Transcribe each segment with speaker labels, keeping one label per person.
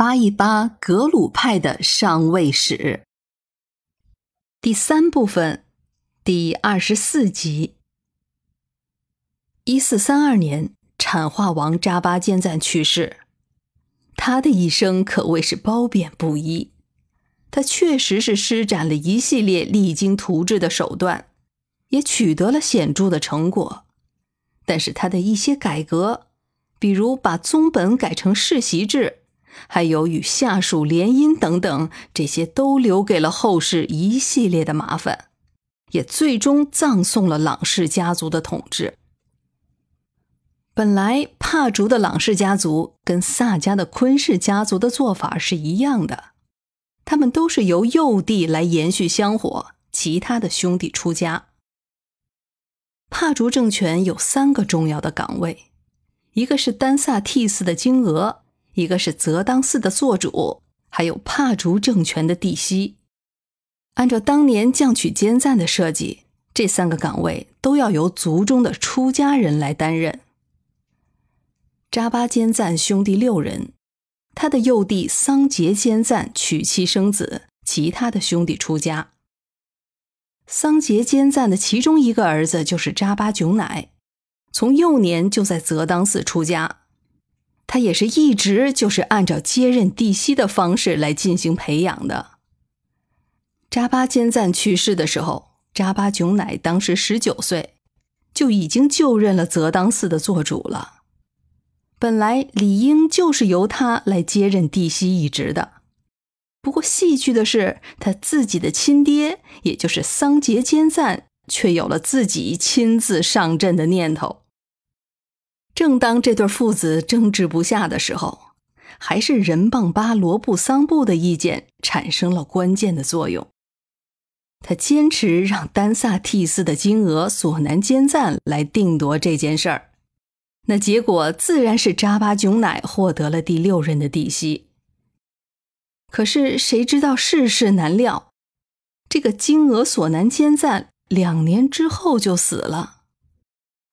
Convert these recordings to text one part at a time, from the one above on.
Speaker 1: 扒一扒格鲁派的上位史。第三部分，第二十四集。一四三二年，产化王扎巴坚赞去世。他的一生可谓是褒贬不一。他确实是施展了一系列励精图治的手段，也取得了显著的成果。但是他的一些改革，比如把宗本改成世袭制。还有与下属联姻等等，这些都留给了后世一系列的麻烦，也最终葬送了朗氏家族的统治。本来帕竹的朗氏家族跟萨迦的昆氏家族的做法是一样的，他们都是由幼弟来延续香火，其他的兄弟出家。帕竹政权有三个重要的岗位，一个是丹萨替斯的金额。一个是泽当寺的做主，还有帕竹政权的帝西。按照当年降曲兼赞的设计，这三个岗位都要由族中的出家人来担任。扎巴坚赞兄弟六人，他的幼弟桑杰坚赞娶妻生子，其他的兄弟出家。桑杰坚赞的其中一个儿子就是扎巴囧乃，从幼年就在泽当寺出家。他也是一直就是按照接任帝西的方式来进行培养的。扎巴坚赞去世的时候，扎巴囧乃当时十九岁，就已经就任了泽当寺的做主了。本来理应就是由他来接任帝西一职的，不过戏剧的是，他自己的亲爹，也就是桑杰坚赞，却有了自己亲自上阵的念头。正当这对父子争执不下的时候，还是仁棒巴罗布桑布的意见产生了关键的作用。他坚持让丹萨替斯的金额索南坚赞来定夺这件事儿，那结果自然是扎巴囧乃获得了第六任的帝西。可是谁知道世事难料，这个金额索南坚赞两年之后就死了，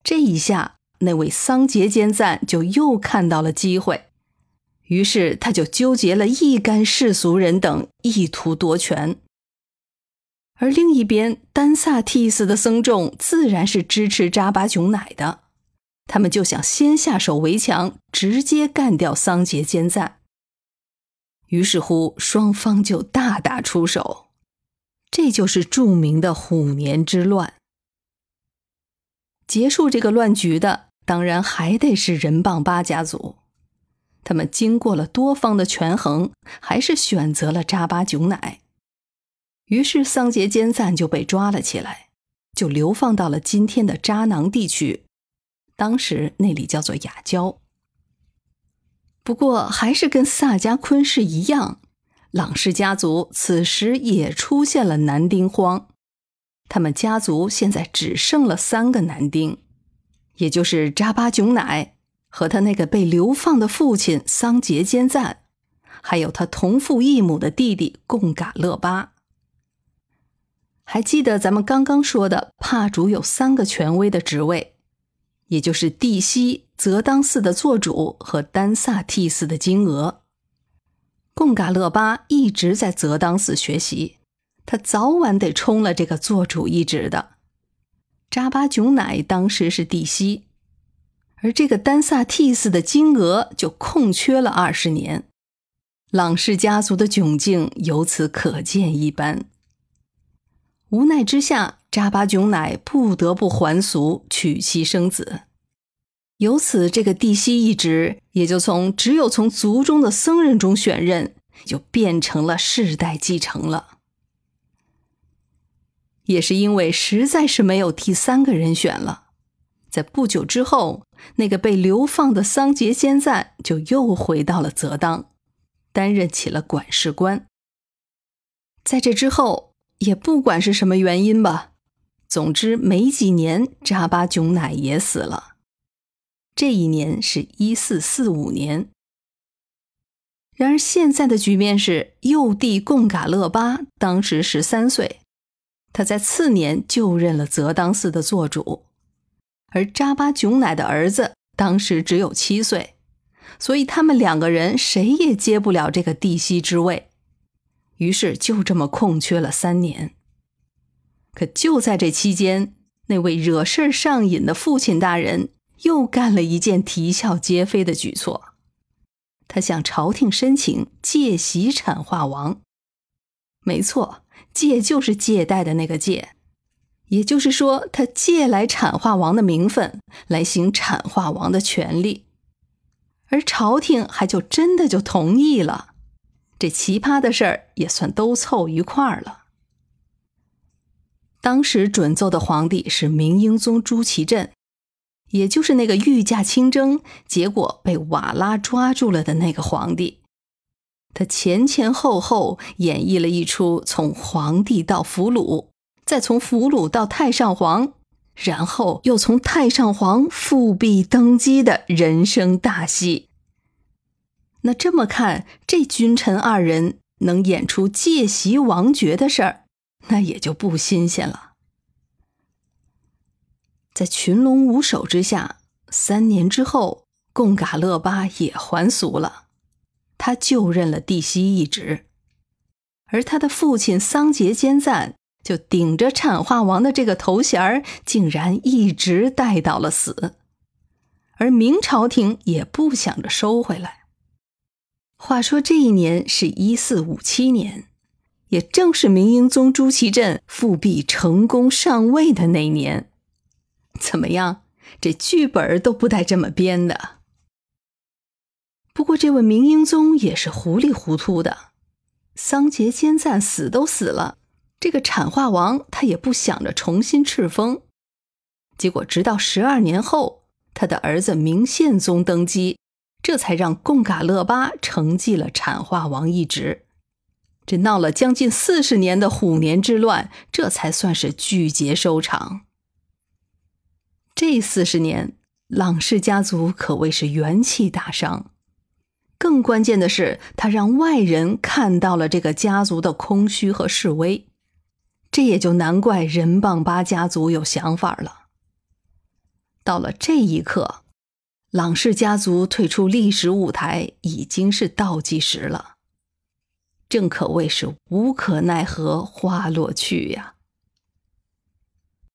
Speaker 1: 这一下。那位桑杰坚赞就又看到了机会，于是他就纠结了一干世俗人等，意图夺权。而另一边，丹萨替斯的僧众自然是支持扎巴囧乃的，他们就想先下手为强，直接干掉桑杰坚赞。于是乎，双方就大打出手，这就是著名的虎年之乱。结束这个乱局的。当然还得是人棒八家族，他们经过了多方的权衡，还是选择了扎巴囧乃。于是桑杰坚赞就被抓了起来，就流放到了今天的扎囊地区，当时那里叫做雅郊。不过还是跟萨迦昆氏一样，朗氏家族此时也出现了男丁荒，他们家族现在只剩了三个男丁。也就是扎巴囧乃和他那个被流放的父亲桑杰坚赞，还有他同父异母的弟弟贡嘎勒巴。还记得咱们刚刚说的帕主有三个权威的职位，也就是帝西、泽当寺的做主和丹萨替寺的金额。贡嘎勒巴一直在泽当寺学习，他早晚得冲了这个做主一职的。扎巴囧乃当时是帝西，而这个丹萨替斯的金额就空缺了二十年，朗氏家族的窘境由此可见一斑。无奈之下，扎巴囧乃不得不还俗，娶妻生子，由此这个帝西一职也就从只有从族中的僧人中选任，就变成了世代继承了。也是因为实在是没有第三个人选了，在不久之后，那个被流放的桑杰坚赞就又回到了泽当，担任起了管事官。在这之后，也不管是什么原因吧，总之没几年，扎巴囧乃也死了。这一年是一四四五年。然而现在的局面是，幼弟贡嘎勒巴当时十三岁。他在次年就任了泽当寺的做主，而扎巴囧乃的儿子当时只有七岁，所以他们两个人谁也接不了这个帝西之位，于是就这么空缺了三年。可就在这期间，那位惹事上瘾的父亲大人又干了一件啼笑皆非的举措，他向朝廷申请借袭产化王。没错，借就是借贷的那个借，也就是说，他借来产化王的名分来行产化王的权利。而朝廷还就真的就同意了，这奇葩的事儿也算都凑一块儿了。当时准奏的皇帝是明英宗朱祁镇，也就是那个御驾亲征，结果被瓦剌抓住了的那个皇帝。他前前后后演绎了一出从皇帝到俘虏，再从俘虏到太上皇。然后又从太上皇复辟登基的人生大戏。那这么看，这君臣二人能演出借袭王爵的事儿，那也就不新鲜了。在群龙无首之下，三年之后，贡嘎勒巴也还俗了，他就任了帝西一职，而他的父亲桑杰坚赞。就顶着产化王的这个头衔儿，竟然一直带到了死，而明朝廷也不想着收回来。话说这一年是一四五七年，也正是明英宗朱祁镇复辟成功上位的那年。怎么样，这剧本都不带这么编的。不过这位明英宗也是糊里糊涂的，桑杰坚赞死都死了。这个产化王他也不想着重新敕封，结果直到十二年后，他的儿子明宪宗登基，这才让贡嘎勒巴承继了产化王一职。这闹了将近四十年的虎年之乱，这才算是剧结收场。这四十年，朗氏家族可谓是元气大伤。更关键的是，他让外人看到了这个家族的空虚和示威。这也就难怪任棒八家族有想法了。到了这一刻，朗氏家族退出历史舞台已经是倒计时了。正可谓是无可奈何花落去呀。